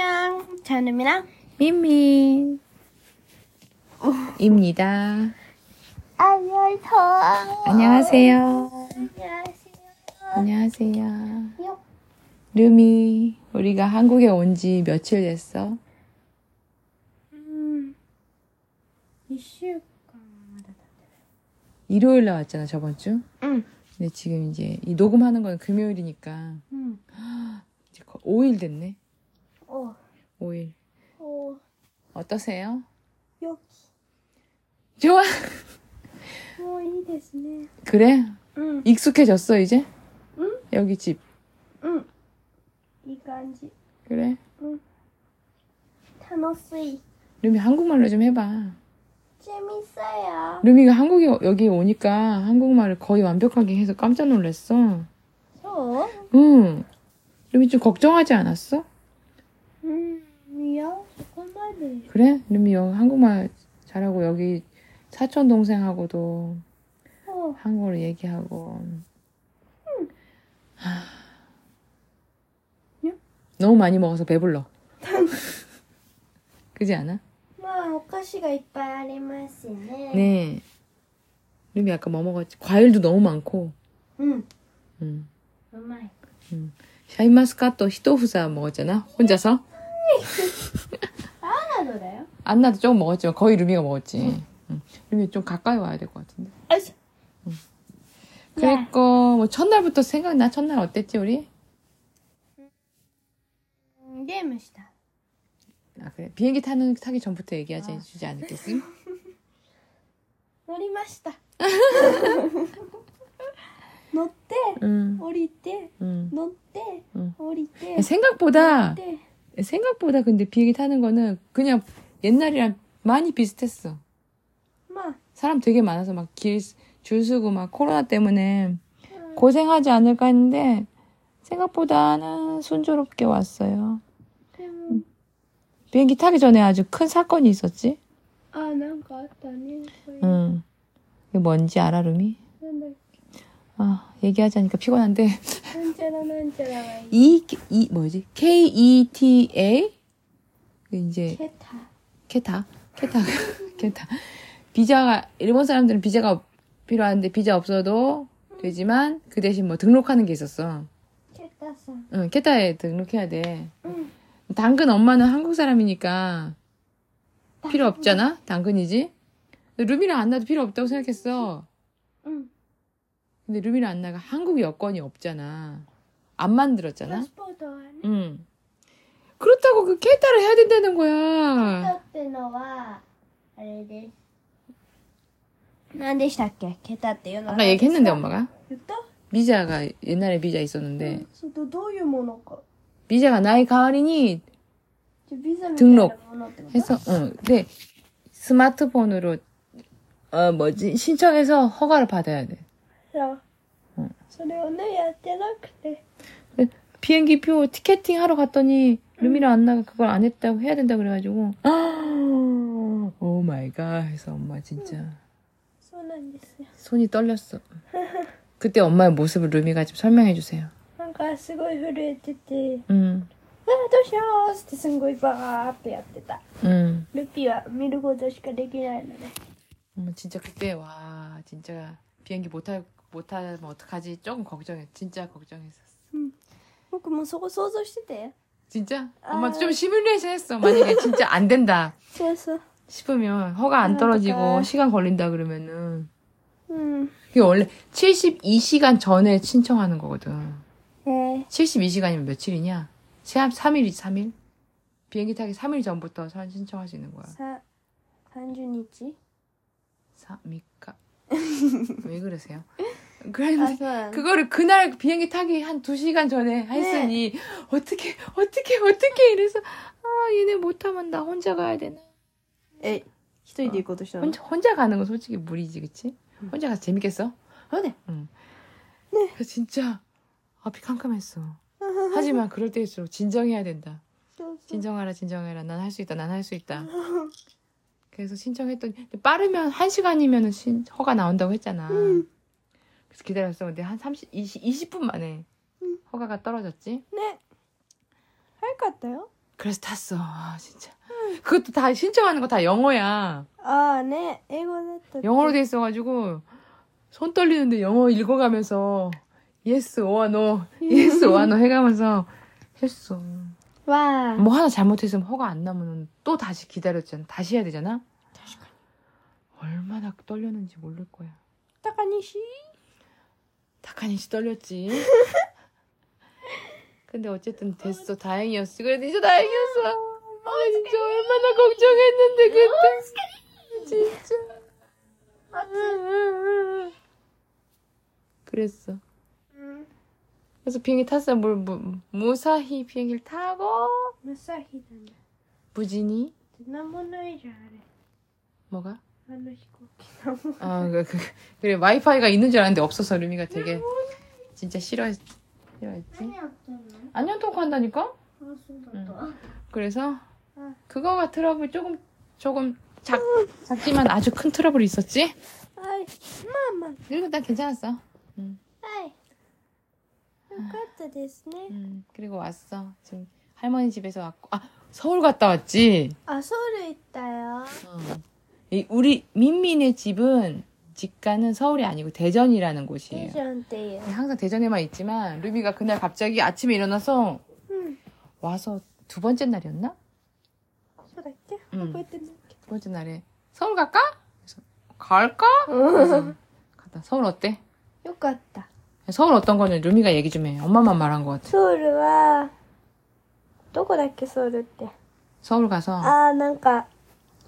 안녕. 저는이랑 민민 입니다. 안녕. 안녕하세요. 안녕하세요. 안녕하세요. 요. 루미, 우리가 한국에 온 지 며칠 됐어? 음. 2週間 일요일 날 왔잖아, 저번 주. 응. 근데 지금 이제 이 녹음하는 건 금요일이니까 응. 이제 5일 됐네. 어. 5일. 어. 어떠세요? 여기. 좋아. 어, 이 됐네. 그래? 응. 익숙해졌어, 이제? 응? 여기 집. 응. 이간 집. 그래? 응. 타노스이. 루미 한국말로 좀 해봐. 재밌어요. 루미가 한국에 여기 오니까 한국말을 거의 완벽하게 해서 깜짝 놀랐어. 저? 응. 루미 좀 걱정하지 않았어? 그래? 이름이 여, 한국말 잘하고 여기 사촌 동생하고도 한국어로 얘기하고. 너무 많이 먹어서 배불러. 그지 않아? 마, 오카시가 이빨 아리마시네. 네. 루미 아까 뭐 먹었지? 과일도 너무 많고. 응. 응. 음. 응. 음. 샤인마스카또 히토후사 먹었잖아? 혼자서? 하나 놀아요? 안나도 조금 먹었지만 거의 루미가 먹었지. 응. 루미 좀 가까이 와야 될 것 같은데. 응. 그랬고 뭐 첫날부터 생각나? 첫날 어땠지 우리? 음, 게임을 시다. 아 그래 비행기 타는 타기 전부터 얘기하지 아. 주지 않겠음? 놀이마시다. 놀때 우리 때, 놀때 우리 때. 생각보다 놀때. 생각보다 근데 비행기 타는 거는 그냥 옛날이랑 많이 비슷했어. 막 사람 되게 많아서 막 길 줄 서고 막 코로나 때문에 고생하지 않을까 했는데 생각보다는 순조롭게 왔어요. 음. 비행기 타기 전에 아주 큰 사건이 있었지? 아, 난 그것도 아니었 응. 이게 뭔지 알아, 루미? 네, 네. 아, 얘기하자니까 피곤한데. E, E, 뭐지? K-E-T-A? 이제. 케타. 케타. 케타. 케타. 비자가, 일본 사람들은 비자가 필요한데, 비자 없어도 되지만, 그 대신 뭐 등록하는 게 있었어. 케타사. 응, 케타에 등록해야 돼. 응. 당근 엄마는 한국 사람이니까 필요 없잖아? 당근이지? 루미랑 안나도 필요 없다고 생각했어. 응. 근데 루미랑 안나가 한국 여권이 없잖아. 안 パ 만들었잖아? スポートはね。 응. 그렇다고 그 케타를 해야 된다는 ケタ 거야. ってのは、あれです。何でしたっけケタっていうのは 아까 何ですか 얘기했는데 엄마가 言った 비자가 옛날에 비자 있었는데 それとどういうものか。 비자가 나의 가을이니 じゃあビザみたいなものってこと 해서 응. 근데 스마트폰으로 어 뭐지 신청해서 허가를 받아야 돼. そううんそれをね、やってなくて。 비행기 표 티켓팅 하러 갔더니 루미랑 안나가 그걸 안 했다고 해야 된다 그래가지고 오 마이 갓 해서 엄마 진짜 そうなんですよ。 손이 떨렸어. 그때 엄마의 모습을 루미가 좀 설명해 주세요. なんかすごい震えてて、 응, ああ、どうしようってすんごいバーってやってた。 응. ルピは見ることしかできないので。 엄마 진짜 그때 와 진짜 비행기 못하 못하면 어떡하지 조금 걱정해. 진짜 걱정했었어. 僕もそこ想像してて。 진짜? 아. 엄마 좀 시뮬레이션 했어. 만약에 진짜 안 된다 そうそう。 싶으면 허가 안 아, 떨어지고 어떡해. 시간 걸린다 그러면은 うん。 그게 원래 72시간 전에 신청하는 거거든. えー、 72시간이면 며칠이냐? 3일이 3일? 비행기 타기 3일 전부터 선- 신청할 수 있는 거야. さ、30日 3, 3日. 왜 그러세요? 그런데 맞아요. 그거를 그날 비행기 타기 한2 시간 전에 했으니 네. 어떻게 어떻게 어떻게 이래서 아 얘네 못하면 나 혼자 가야 되나? 에 히토리 어. 것도 싫어. 혼자 혼자 가는 건 솔직히 무리지, 그치? 음. 혼자 가서 재밌겠어? 어, 네. 응. 네. 그래 진짜 앞이 캄캄했어. 하지만 그럴 때일수록 진정해야 된다. 진정하라, 진정해라. 난 할 수 있다, 난 할 수 있다. 그래서 신청했더니 빠르면 1 시간이면은 허가 나온다고 했잖아. 음. 그래서 기다렸었는데 한 30, 20, 20분 만에 허가가 떨어졌지. 네. 할 것 같아요. 그래서 탔어. 아, 진짜. 그것도 다 신청하는 거 다 영어야. 아, 네. 이거는 영어로 돼 있어가지고 손 떨리는데 영어 읽어가면서 yes or no, yes or no 해가면서 했어. 와. 뭐 하나 잘못했으면 허가 안 나면 또 다시 기다렸잖아. 다시 해야 되잖아. 다시 가. 얼마나 떨렸는지 모를 거야. 딱아니시. 가만히 떨렸지. 근데 어쨌든 됐어. 다행이었어. 그래도 이제 다행이었어. 아, 아 진짜 얼마나 걱정했는데, 그때. 진짜. 그랬어. 그래서 비행기 탔어요. 뭘, 무, 무사히 비행기를 타고. 무사히 무진이. 지난번에 잘해. 뭐가? 아, 그, 그, 그래, 와이파이가 있는 줄 알았는데 없어서 루미가 되게 진짜 싫어했, 싫어했지. 안녕 토크 한다니까? 응. 그래서 그거가 트러블 조금, 조금 작, 작지만 아주 큰 트러블이 있었지? 그리고 난 괜찮았어. 응. 아. 응, 그리고 왔어. 지금 할머니 집에서 왔고, 아, 서울 갔다 왔지? 아, 서울에 있다요. 어. 이 우리 민민의 집은 직가는 서울이 아니고 대전이라는 いい 곳이에요. じゃんっていう。 항상 대전에만 있지만 루비가 그날 갑자기 아침에 일어나서 うん。 와서 두 번째 날이었나? そうだっけうん覚えてないけ 두 번째 날에 서울 갈까? 그래서 갈까? ど。 그래서 갔다. 서울 어때? よかった。 서울 어떤 거는 루미가 얘기 좀 해. 엄마만 말한 것 같아. ソウルは、どこだっけソウルって。 서울 가서 あー、なんか、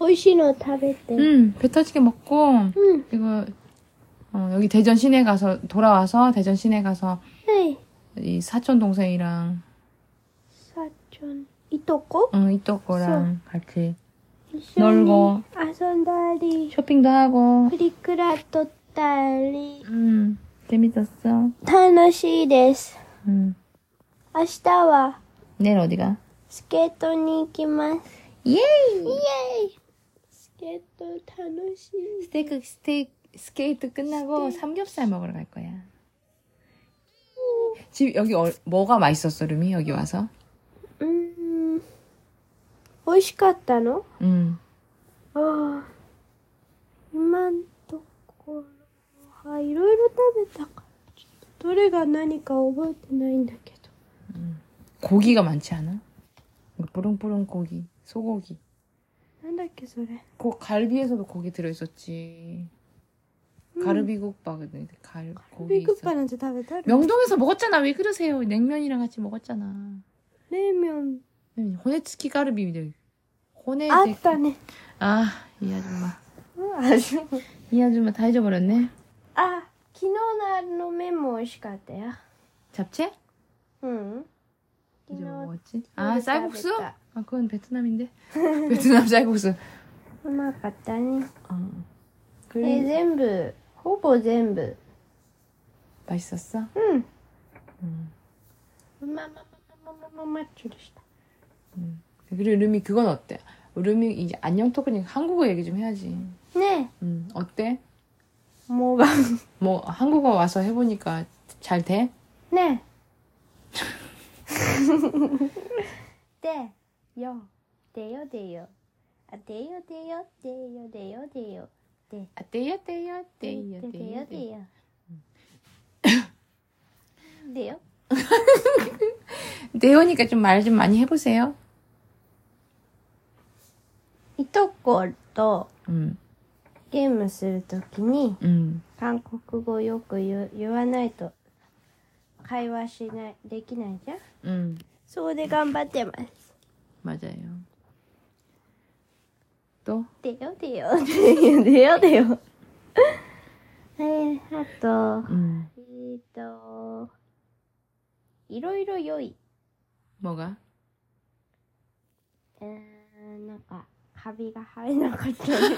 美味しいの食べて。 음, 배 터지게 먹고 うん。 그리고 어, 여기 대전 시내 가서 돌아와서 대전 시내 가서 はい。 이 사촌 동생이랑 さっちゃん、いとこ 응, 이또거랑 같이 一緒に 놀고 遊んだり、 쇼핑도 하고 プリクラ撮ったり、 음, 재밌었어. 楽しいです。 음. 明日は 내일 어디가? スケートに行きます。 예이! イエーイ スケート楽しい。 스테이크 스테이크 스케이트 끝나고 삼겹살 먹으러 갈 거야. 집 여기 어, 뭐가 맛있었어, 루미 여기 와서? うーん。美味しかったの 음. ああ。今んところは、いろいろ食べたから、ちょっとどれが何か覚えてないんだけど。 고기가 많지 않아? 뿌릉뿌릉 고기, 소고기. 맨날 기술해. 그 갈비에서도 고기 들어있었지. 음. 가르비국밥인데 갈비국밥은 제 다왜 다르? 명동에서 먹었잖아. 왜 그러세요? 냉면이랑 같이 먹었잖아. 냉면. 냉면. 호네츠키 가르비인데. 호네. 아따네. 아이 아줌마. 어, 아줌마. 이 아줌마 다 잊어버렸네. 아, 기노나노 메모 시카대요. 잡채? 응. 이제 뭐 먹었지? 아, 쌀국수? 쌀국수. 아, 그건 베트남인데. 베트남 쌀국수. うまかったね。 어. え 그래. 全部、ほぼ全部。 맛있었어? うん。 음. まままままままっちょりした。 음. 그리고 루미 그건 어때? 루미 이제 안녕 토크니까 한국어 얘기 좀 해야지. ね 음, 어때? え、もうが。 뭐 한국어 와서 해보니까 잘 돼? ねえ。で、 よ。でよでよ。あ、でよでよ、でよでよでよ。で、 아, 떼요, 떼요, で 떼요, よで 떼요, よ 떼요. でよ。でよ。 내오니까 좀 말 좀 많이 해보세요. いとこと、 음, ゲームするときに 음. 韓国語よく言う言わないと会話しないできないじゃん 음, そこで頑張ってます 맞아 요. 또? 돼 요, 돼 요, 돼 요, 돼 요, 돼 요. 네, 아 또, 음. 이 또, 이러이러 요 이. 뭐 가? 음, 뭔가 가비가 하이나갔잖아.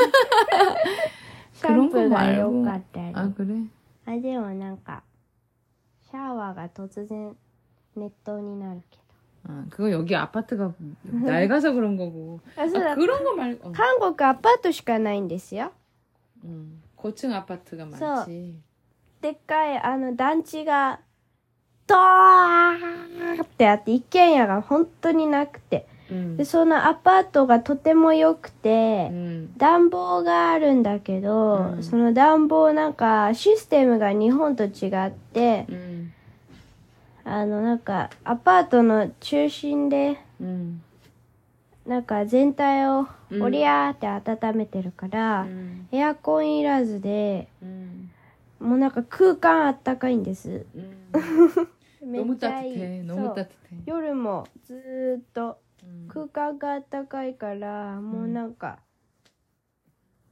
그런 거 말고. 아 그래? 아でもなんかシャワーが突然熱湯になるけど。 아, 그거 여기 아파트가 낡아서 그런 거고. 아, 그런 거 말고. 한국 아파트しかないんですよ. 음, 고층 아파트가 많지. でっかい、あの、団地が、ドーってあって、一軒家が本当になくて。で、そのアパートがとても良くて、うん、暖房があるんだけど、うん、その暖房なんかシステムが日本と違って、うんあのなんかアパートの中心で、うん、なんか全体をおりゃーって温めてるから、うん、エアコンいらずで、うん、もうなんか空間あったかいんです、めっちゃいい。夜もずっと空間があったかいから、もうなんか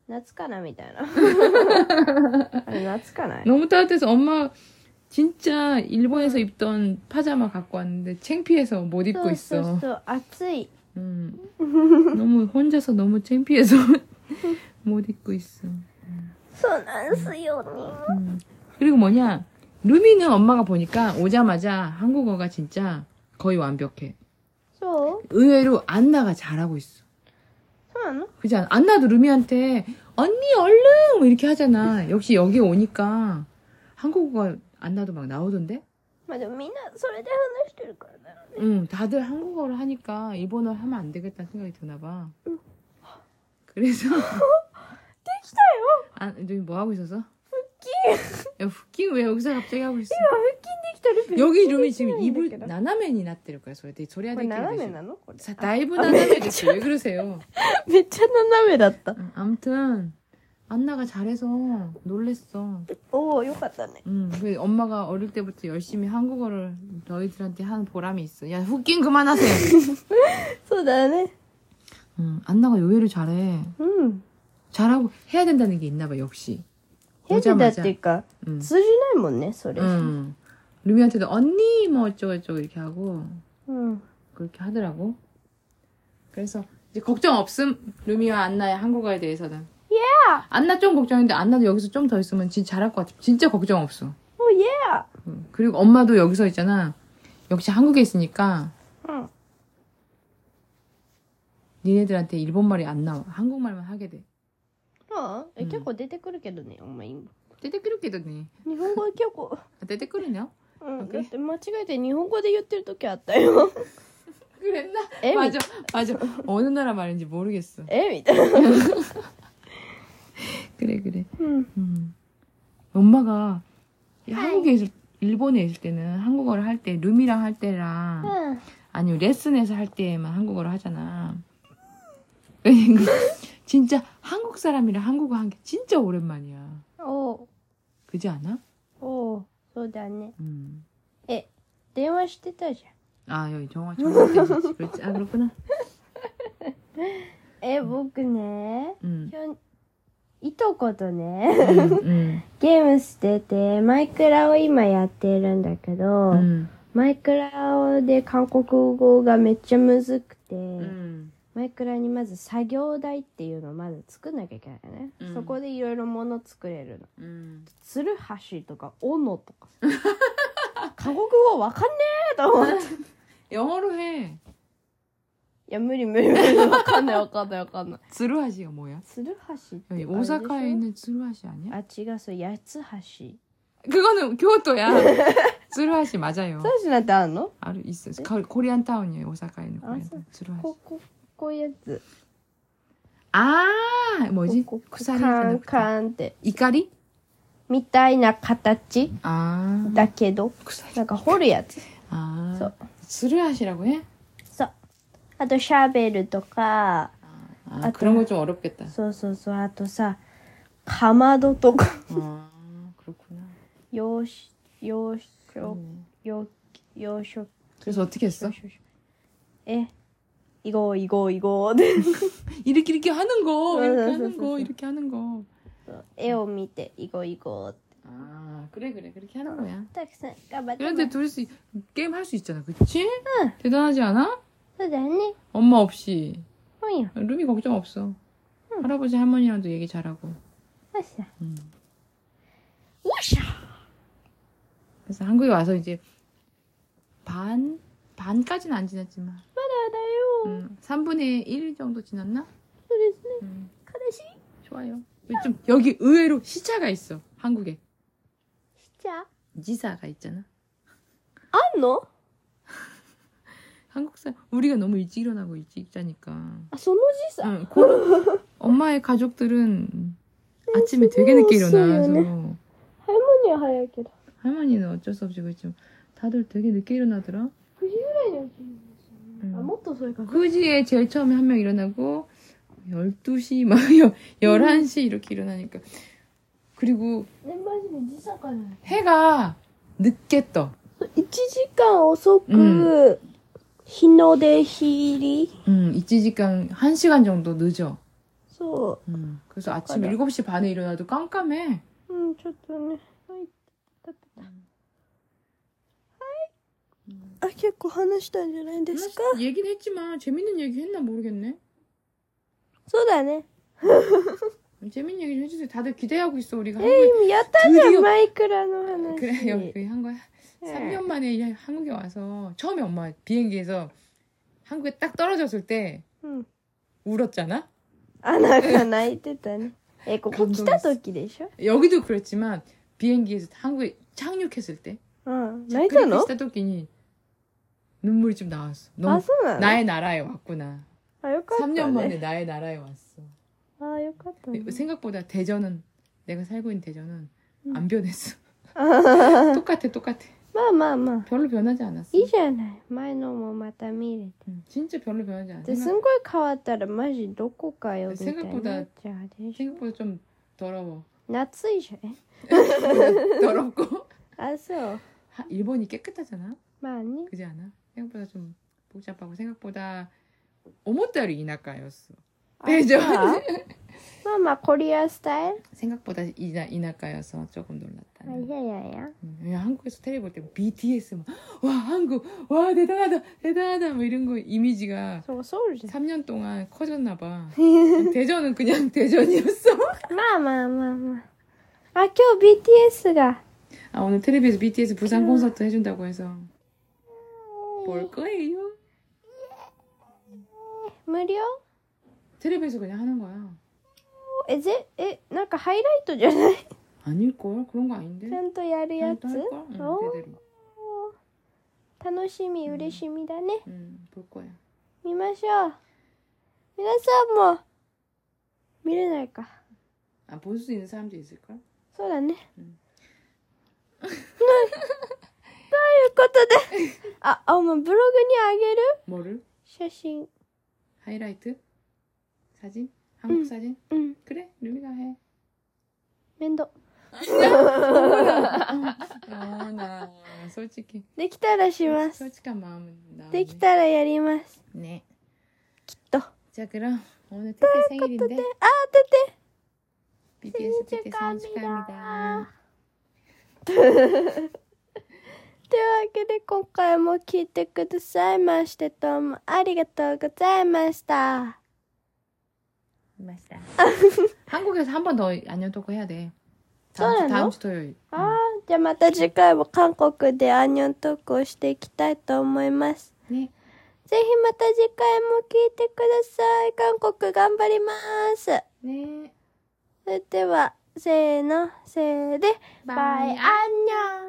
夏かなみたいな。夏かな飲むたってそんま 진짜 일본에서 입던 파자마 갖고 왔는데 창피해서 못 입고 있어. 아이 음. 너무 혼자서 너무 창피해서 못 입고 있어. 손안쓰요 음. 그리고 뭐냐 루미는 엄마가 보니까 오자마자 한국어가 진짜 거의 완벽해. 저. 의외로 안나가 잘하고 있어. 안나? 그지 안나도 루미한테 언니 얼른 뭐 이렇게 하잖아. 역시 여기 오니까 한국어가 안나도 막 나오던데? まあでもみんなそれで話してるからだよね 응, 다들 한국어를 하니까 일본어 하면 안 되겠다는 생각이 드나 봐. 그래서 できたよ 아, 너희 뭐 하고 있었어? 야, 후킹 왜 여기서 갑자기 하고 있어? 腹筋できたル 여기 루미 지금 できないんだ 입을 けど 나나면이 났대를 거야. 소리 되게 소리 こ 하는 れ 게 斜めなのこれ 자, 다이브 나나메 됐어. 왜 그러세요? めっちゃ斜めだった 응, 아무튼 안나가 잘해서 놀랬어. 오, 욕같다네. 응, 그 엄마가 어릴 때부터 열심히 한국어를 너희들한테 한 보람이 있어. 야, 후킹 그만하세요. 소다네. 응, 안나가 요일을 잘해. 응. 잘하고 해야 된다는 게 있나 봐, 역시. 해야 된다니까. 응. 쓰지는 못네, 소리. 응. 루미한테도 언니 뭐 어쩌고저쩌고 이렇게 하고. 응. 그렇게 하더라고. 그래서 이제 걱정 없음. 루미와 안나의 한국어에 대해서는. Yeah. 안나 좀 걱정했는데 안나도 여기서 좀 더 있으면 진짜 잘할 것 같아. 진짜 걱정 없어. おいや 응. 그리고 엄마도 여기서 있잖아. 역시 한국에 있으니까 うん。 니네들한테 일본말이 안 나와. 한국말만 하게 돼. ああえ、うん結構出てくるけどね、お前今。 떼떼끄르기더니. 日本語結構、 떼떼끄르냐? うん、 오케이. だって間違えて日本語で言ってる時あったよ。 그랬나? えみ 맞아, 맞아. 어느 나라 말인지 모르겠어. えみたいな。 그래, 그래. うん。 음. 엄마가 한국에 있을, 일본에 있을 때는 한국어를 할 때, 룸이랑 할 때랑, うん。 아니면 레슨에서 할 때만 한국어를 하잖아. 그러니까 진짜 한국 사람이랑 한국어 한 게 진짜 오랜만이야. おう 그지 않아? おうそうだね。 음. 電話してたじ 아, 여기 정화, 정화 때문에. 그렇지. 아, 그렇구나. ゃん。え、僕ね、 음. 今日、 いとことね、ゲームしてて、マイクラを今やっているんだけど、うん、マイクラで韓国語がめっちゃむずくて、うん、マイクラにまず作業台っていうのをまず作んなきゃいけないね。うん、そこでいろいろもの作れるの。うん、ツルハシとか、斧とか。韓国語わかんねえと思って。やるへん。해. や無理無理無理わかんないわかんないわかんない 츠루하시가 뭐야? ツルハシって 여기 あれでしょ 오사카에 있는 츠루하시 아니야? あ違うそう八つ橋 그거는 교토야. 츠루하시 맞아요. ツルハシなんてあんの 아루 있어. 거- 코리안 타운이에요. 오사카에 있는 아, 코리안 써. 타운. 츠루하시. こここういうやつ 아, 뭐지? ここ 쿠사리 カン 하나 カンって 이까리? みたいな形 아, だけど 쿠사리. なんか掘るやつ 아, 써. 츠루하시라고 해? そうあとシャベルとか 아, 아, 그런 또- 거 좀 어렵겠다. そうそうそうあとさかまどとか 아, 그렇구나. 養し養殖 그러네. 養養殖 그래서 어떻게 했어? え이거이거이거で 이렇게 이렇게 하는 거, 이렇게 응, 하는 응, 거, 응. 이렇게 하는 거. 絵を見て이거이거 아, 그래 그래 그렇게 하는 거야. たくさん頑張って 그런데 둘이 게임 할 수 있잖아, 그치? 대단하지 않아? 나니? 엄마 없이. 루미야. 루미 걱정 없어. 응. 할아버지 할머니랑도 얘기 잘하고. 아싸. 응. 우샤. 그래서 한국에 와서 이제 반 반까지는 안 지났지만. 맞아요. 응. 3분의 1 정도 지났나? 그랬네. 응. 카다시. 좋아요. 좀 여기 의외로 시차가 있어 한국에. 시차. 지사가 있잖아. 안 너? 한국 사람 우리가 너무 일찍 일어나고 일찍 자니까. あ、その時差。 응, 고- 엄마의 가족들은 아침에 되게 늦게 일어나서 없어요, ハイモニは早いけど。 할머니는 어쩔 수 없이 그렇지만 다들 되게 늦게 일어나더라. 9時ぐらいに起きるんですよね。 음. あ、もっと遅いかな。 그지에 제일 처음에 한 명 일어나고 12시 막 11시 이렇게 일어나니까 그리고 ね、マジで時差かな。 해가 늦게 떠. 1時間遅く、う 日の出日入り 음, 이찌지간 1시간 정도 늦어. そ 음, 그래서 아침 맞아. 7시 반에 일어나도 깜깜해. う。うん、ちょっとね。はい。たったたはい。あ、結構話したんじゃないですか 얘기는 했지만 재밌는 얘기 했나 모르겠네. そうだね。 재밌는 얘기 좀 해주세요. 다들 기대하고 있어. 우리가 え 한국에 ー、やったじゃ 드디어 ん、マイクラの話。 그래 여기 한 거야. 네. 3년 만에 이 한국에 와서 처음에 엄마 비행기에서 한국에 딱 떨어졌을 때 うん。 울었잖아. あ、なんか泣いてたね。え、ここ来た時でしょ 여기도 그랬지만 비행기에서 한국에 착륙했을 때 うん。泣いたの 착륙했을 때니 눈물이 좀 나왔어. あ、 너무 そうなの 나의 나라에 왔구나. あ、よかった、ね。 3년 만에 나의 나라에 왔어. あ、よかった、ね。 생각보다 대전은 내가 살고 있는 대전은 음. 안 변했어. あ 똑같아, 똑같아. 마마마. 별로 변하지 않았어. 이잖아요. 마이노모 마다 미래. 진짜 별로 변하지 않았어. 승골 카왔다라 마지 놓고가요. 생각보다 생각보다 좀 더러워. 낯이셔. 더럽고. 아서. 일본이 깨끗하잖아. 많이. 그지 않아? 생각보다 좀 복잡하고 생각보다 오모따리 이나카였어. 배죠. 마마 코리아 스타일? 생각보다 이나 이나카여서 조금 놀랐다. あいやいやいや。 음, 야, 한국에서 텔레비 볼 때 BTS 막, 와 한국 와 대단하다 대단하다 뭐 이런 거 이미지가 そう、ソウルじゃ 3년 동안 커졌나 봐. 대전은 그냥 대전이었어. ん。まあまあまあまあ。あ、今日 BTS が。 아 오늘 텔레비에서 BTS 부산 콘서트 해준다고 해서 볼 거예요. 無料 텔레비에서 그냥 하는 거야. え、ぜ、え、なんかハイライトじゃない 아닐걸? 그런 거 아닌데? ちゃんとやるやつ 할 걸? 응, お 제대로. 楽しみ、嬉しみだね。 응, 볼 거야. 見ましょう。皆さんも、見れないか。 아, 볼 수 있는 사람도 있을걸? そうだね。うんということで、あ、あ、お前ブログにあげる 뭐를? 写真。 하이라이트? 사진? 한국 응. 사진? うん、 그래, 루미가 해. 面倒。 できたらします。できたらやります。 네. きっと。 자, 그럼 오늘 특히と생일인데で、あー、出て。BTS 특 히. というわけで今回も聞いてくださいましてどうもありがとうございました。맞 다. 한국에서 한 번 더 안녕 토크 해야 돼. そうなの？ああ、じゃあまた次回も韓国でアンニョントークをしていきたいと思います。ね。ぜひまた次回も聞いてください。韓国頑張ります。ね。それでは、せーの、せーで、バイアンニョン